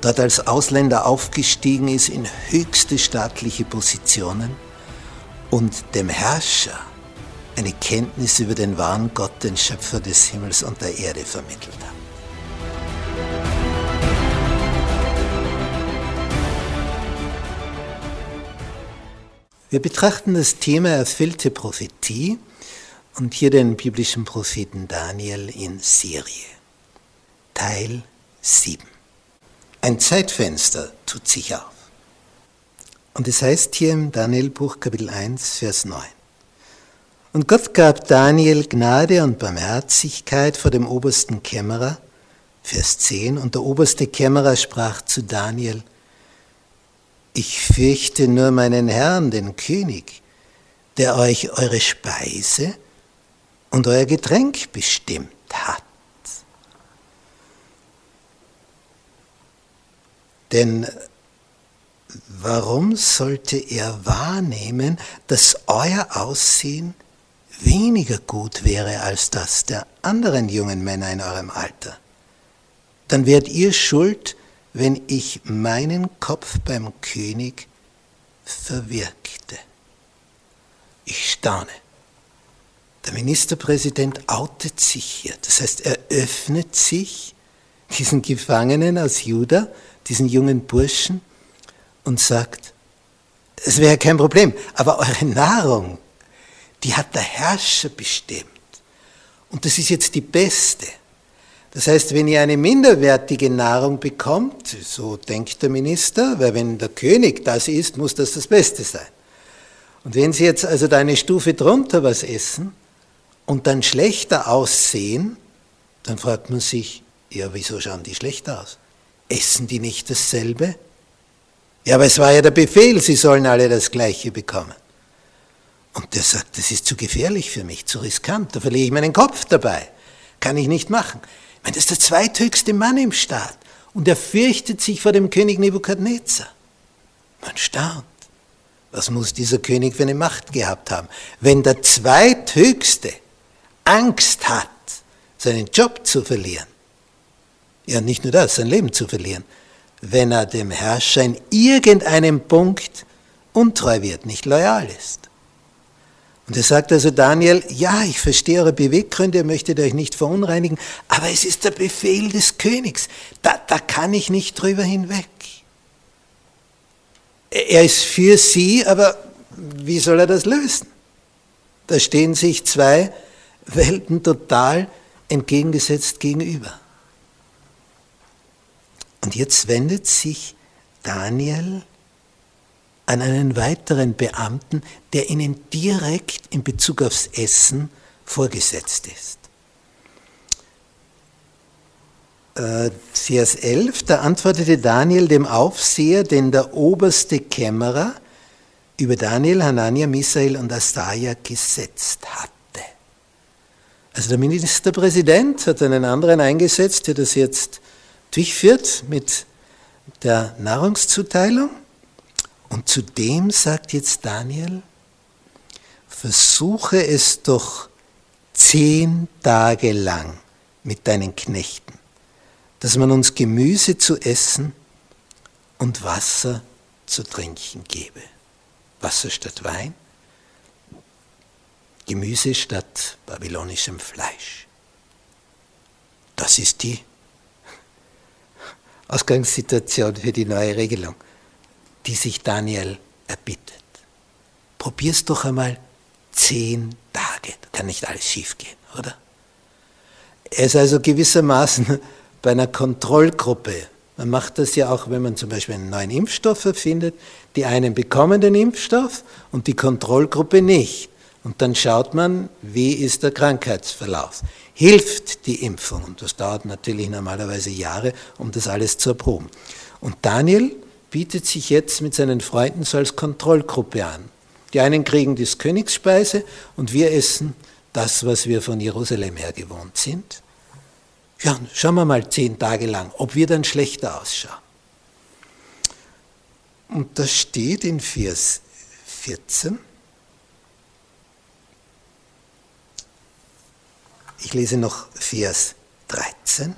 dort als Ausländer aufgestiegen ist in höchste staatliche Positionen und dem Herrscher eine Kenntnis über den wahren Gott, den Schöpfer des Himmels und der Erde vermittelt hat. Wir betrachten das Thema erfüllte Prophetie und hier den biblischen Propheten Daniel in Serie. Teil 7. Ein Zeitfenster tut sich auf. Und es heißt hier im Danielbuch Kapitel 1, Vers 9. Und Gott gab Daniel Gnade und Barmherzigkeit vor dem obersten Kämmerer, Vers 10, und der oberste Kämmerer sprach zu Daniel, ich fürchte nur meinen Herrn, den König, der euch eure Speise und euer Getränk bestimmt hat. Denn warum sollte er wahrnehmen, dass euer Aussehen weniger gut wäre als das der anderen jungen Männer in eurem Alter? Dann werdet ihr schuld, wenn ich meinen Kopf beim König verwirkte. Ich staune. Der Ministerpräsident outet sich hier. Das heißt, er öffnet sich diesen Gefangenen aus Juda, diesen jungen Burschen, und sagt, es wäre kein Problem, aber eure Nahrung, die hat der Herrscher bestimmt. Und das ist jetzt die beste. Das heißt, wenn ihr eine minderwertige Nahrung bekommt, so denkt der Minister, weil wenn der König das isst, muss das das Beste sein. Und wenn Sie jetzt also da eine Stufe drunter was essen und dann schlechter aussehen, dann fragt man sich, ja, wieso schauen die schlechter aus? Essen die nicht dasselbe? Ja, aber es war ja der Befehl, sie sollen alle das Gleiche bekommen. Und der sagt, das ist zu gefährlich für mich, zu riskant, da verliere ich meinen Kopf dabei. Kann ich nicht machen meine, das ist der zweithöchste Mann im Staat und er fürchtet sich vor dem König Nebukadnezar. Man staunt. Was muss dieser König für eine Macht gehabt haben? Wenn der zweithöchste Angst hat, seinen Job zu verlieren, ja nicht nur das, sein Leben zu verlieren, wenn er dem Herrscher in irgendeinem Punkt untreu wird, nicht loyal ist. Und er sagt also Daniel, ja, ich verstehe eure Beweggründe, ihr möchtet euch nicht verunreinigen, aber es ist der Befehl des Königs. Da, da kann ich nicht drüber hinweg. Er ist für sie, aber wie soll er das lösen? Da stehen sich zwei Welten total entgegengesetzt gegenüber. Und jetzt wendet sich Daniel an einen weiteren Beamten, der ihnen direkt in Bezug aufs Essen vorgesetzt ist. Äh, Vers 11, da antwortete Daniel dem Aufseher, den der oberste Kämmerer über Daniel, Hanania, Misael und Astaja gesetzt hatte. Also der Ministerpräsident hat einen anderen eingesetzt, der das jetzt durchführt mit der Nahrungszuteilung. Und zudem sagt jetzt Daniel, versuche es doch zehn Tage lang mit deinen Knechten, dass man uns Gemüse zu essen und Wasser zu trinken gebe. Wasser statt Wein, Gemüse statt babylonischem Fleisch. Das ist die Ausgangssituation für die neue Regelung die sich Daniel erbittet. Probier's doch einmal zehn Tage. Da kann nicht alles schiefgehen, oder? Er ist also gewissermaßen bei einer Kontrollgruppe. Man macht das ja auch, wenn man zum Beispiel einen neuen Impfstoff erfindet. Die einen bekommen den Impfstoff und die Kontrollgruppe nicht. Und dann schaut man, wie ist der Krankheitsverlauf. Hilft die Impfung? Und das dauert natürlich normalerweise Jahre, um das alles zu erproben. Und Daniel bietet sich jetzt mit seinen Freunden so als Kontrollgruppe an. Die einen kriegen die Königsspeise und wir essen das, was wir von Jerusalem her gewohnt sind. Ja, schauen wir mal zehn Tage lang, ob wir dann schlechter ausschauen. Und das steht in Vers 14. Ich lese noch Vers 13.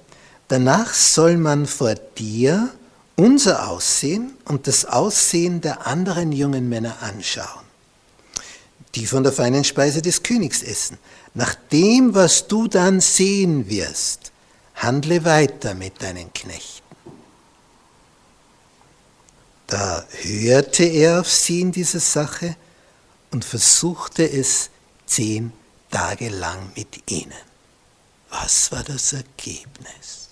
Danach soll man vor dir unser Aussehen und das Aussehen der anderen jungen Männer anschauen, die von der feinen Speise des Königs essen. Nach dem, was du dann sehen wirst, handle weiter mit deinen Knechten. Da hörte er auf sie in dieser Sache und versuchte es zehn Tage lang mit ihnen. Was war das Ergebnis?